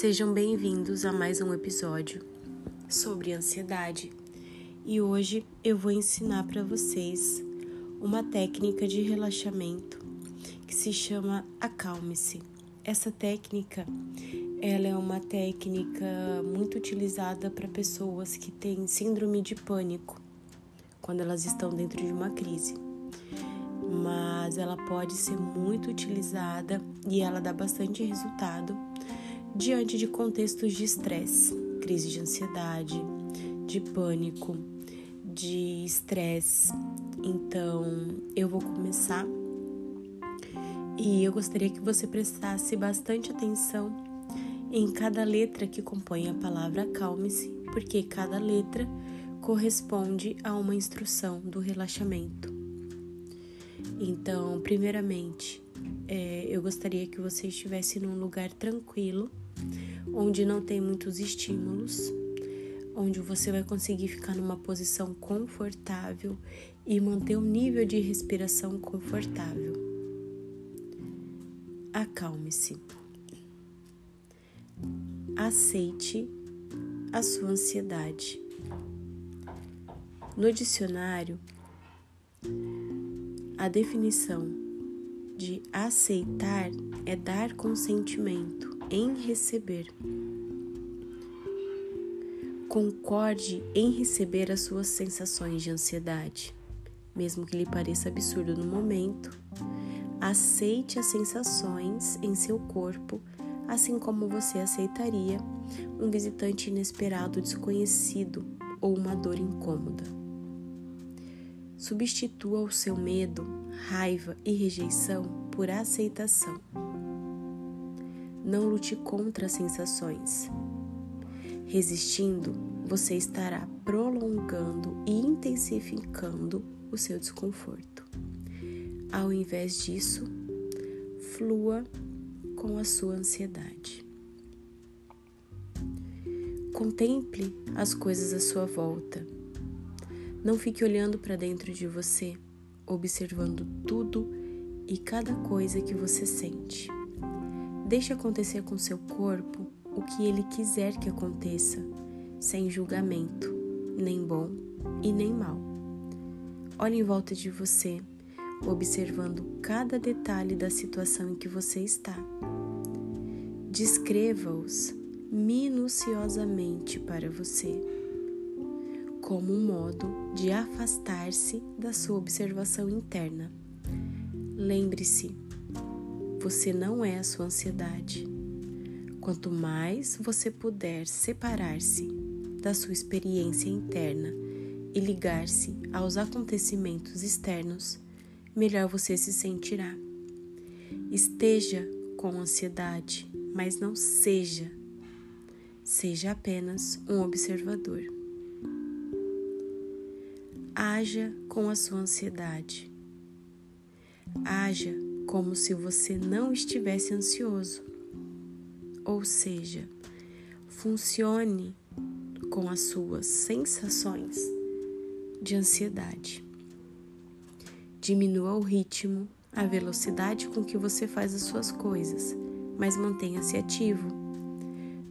Sejam bem-vindos a mais um episódio sobre ansiedade. E hoje eu vou ensinar para vocês uma técnica de relaxamento que se chama acalme-se. Essa técnica, ela é uma técnica muito utilizada para pessoas que têm síndrome de pânico quando elas estão dentro de uma crise. Mas ela pode ser muito utilizada e ela dá bastante resultado diante de contextos de estresse, crise de ansiedade, de pânico, de estresse. Então, eu vou começar e eu gostaria que você prestasse bastante atenção em cada letra que compõe a palavra acalme-se, porque cada letra corresponde a uma instrução do relaxamento. Então, primeiramente, é, eu gostaria que você estivesse num lugar tranquilo, onde não tem muitos estímulos, onde você vai conseguir ficar numa posição confortável e manter um nível de respiração confortável. Acalme-se. Aceite a sua ansiedade. No dicionário, a definição de aceitar é dar consentimento em receber. Concorde em receber as suas sensações de ansiedade, mesmo que lhe pareça absurdo no momento. Aceite as sensações em seu corpo, assim como você aceitaria um visitante inesperado, desconhecido ou uma dor incômoda. Substitua o seu medo, raiva e rejeição por aceitação. Não lute contra as sensações. Resistindo, você estará prolongando e intensificando o seu desconforto. Ao invés disso, flua com a sua ansiedade. Contemple as coisas à sua volta. Não fique olhando para dentro de você, observando tudo e cada coisa que você sente. Deixe acontecer com seu corpo o que ele quiser que aconteça, sem julgamento, nem bom e nem mal. Olhe em volta de você, observando cada detalhe da situação em que você está. Descreva-os minuciosamente para você, como um modo de afastar-se da sua observação interna. Lembre-se, você não é a sua ansiedade. Quanto mais você puder separar-se da sua experiência interna e ligar-se aos acontecimentos externos, melhor você se sentirá. Esteja com ansiedade, mas não seja. Seja apenas um observador. Haja com a sua ansiedade. Haja como se você não estivesse ansioso. Ou seja, funcione com as suas sensações de ansiedade. Diminua o ritmo, a velocidade com que você faz as suas coisas, mas mantenha-se ativo.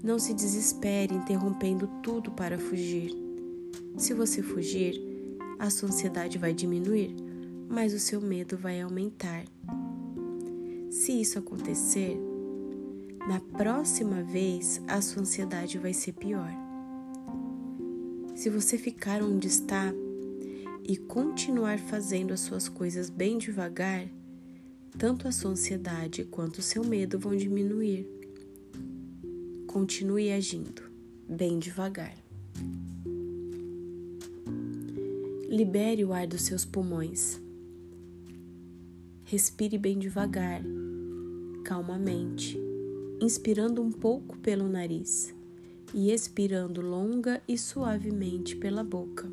Não se desespere interrompendo tudo para fugir. Se você fugir, a sua ansiedade vai diminuir, mas o seu medo vai aumentar. Se isso acontecer, na próxima vez a sua ansiedade vai ser pior. Se você ficar onde está e continuar fazendo as suas coisas bem devagar, tanto a sua ansiedade quanto o seu medo vão diminuir. Continue agindo bem devagar. Libere o ar dos seus pulmões. Respire bem devagar, calmamente, inspirando um pouco pelo nariz e expirando longa e suavemente pela boca.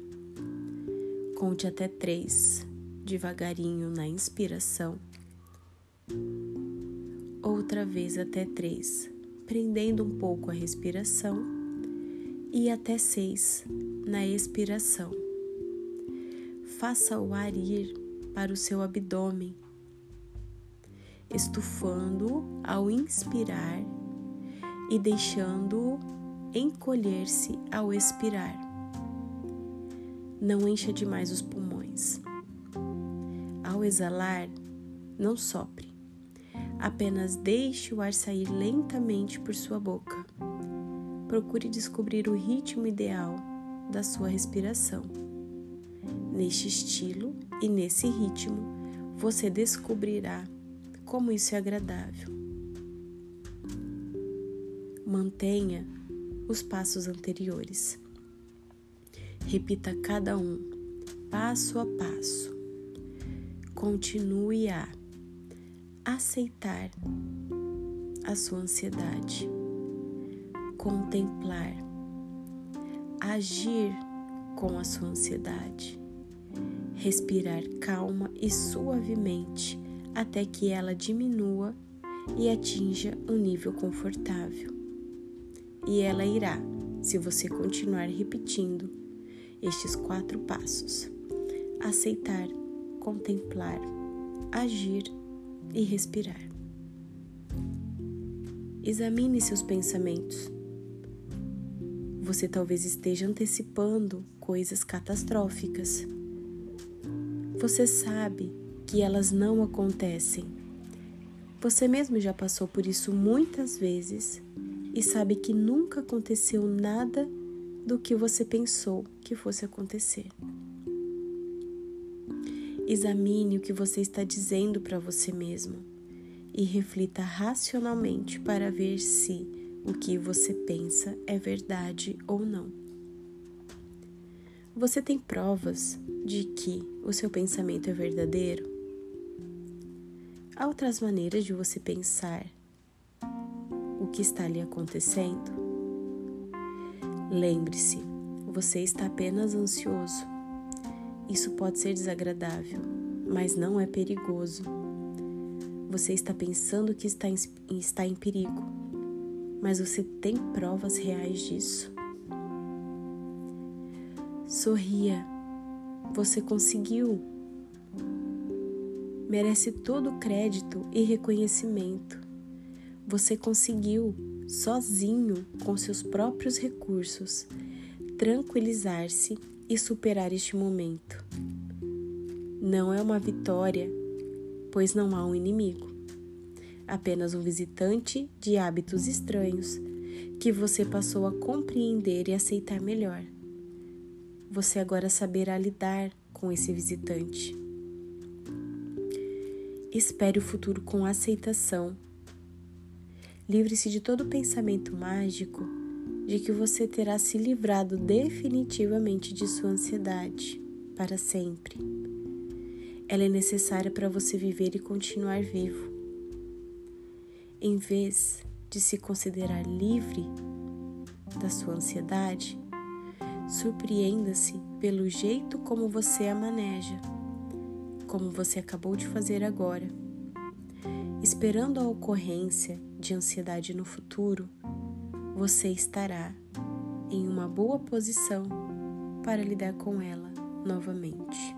Conte até três, devagarinho na inspiração. Outra vez até três, prendendo um pouco a respiração. E até seis na expiração. Faça o ar ir para o seu abdômen estufando ao inspirar e deixando-o encolher-se ao expirar. Não encha demais os pulmões. Ao exalar, não sopre. Apenas deixe o ar sair lentamente por sua boca. Procure descobrir o ritmo ideal da sua respiração. Neste estilo e nesse ritmo, você descobrirá como isso é agradável. Mantenha os passos anteriores. Repita cada um, passo a passo. Continue a aceitar a sua ansiedade, contemplar, agir com a sua ansiedade, respirar calma e suavemente até que ela diminua e atinja um nível confortável. E ela irá, se você continuar repetindo estes quatro passos: aceitar, contemplar, agir e respirar. Examine seus pensamentos. Você talvez esteja antecipando coisas catastróficas. Você sabe que elas não acontecem. Você mesmo já passou por isso muitas vezes e sabe que nunca aconteceu nada do que você pensou que fosse acontecer. Examine o que você está dizendo para você mesmo e reflita racionalmente para ver se o que você pensa é verdade ou não. Você tem provas de que o seu pensamento é verdadeiro? Há outras maneiras de você pensar o que está lhe acontecendo? Lembre-se, você está apenas ansioso. Isso pode ser desagradável, mas não é perigoso. Você está pensando que está em, está em perigo, mas você tem provas reais disso. Sorria, você conseguiu merece todo o crédito e reconhecimento. Você conseguiu, sozinho, com seus próprios recursos, tranquilizar-se e superar este momento. Não é uma vitória, pois não há um inimigo, apenas um visitante de hábitos estranhos que você passou a compreender e aceitar melhor. Você agora saberá lidar com esse visitante Espere o futuro com aceitação. Livre-se de todo pensamento mágico de que você terá se livrado definitivamente de sua ansiedade para sempre. Ela é necessária para você viver e continuar vivo. Em vez de se considerar livre da sua ansiedade, surpreenda-se pelo jeito como você a maneja como você acabou de fazer agora. Esperando a ocorrência de ansiedade no futuro, você estará em uma boa posição para lidar com ela novamente.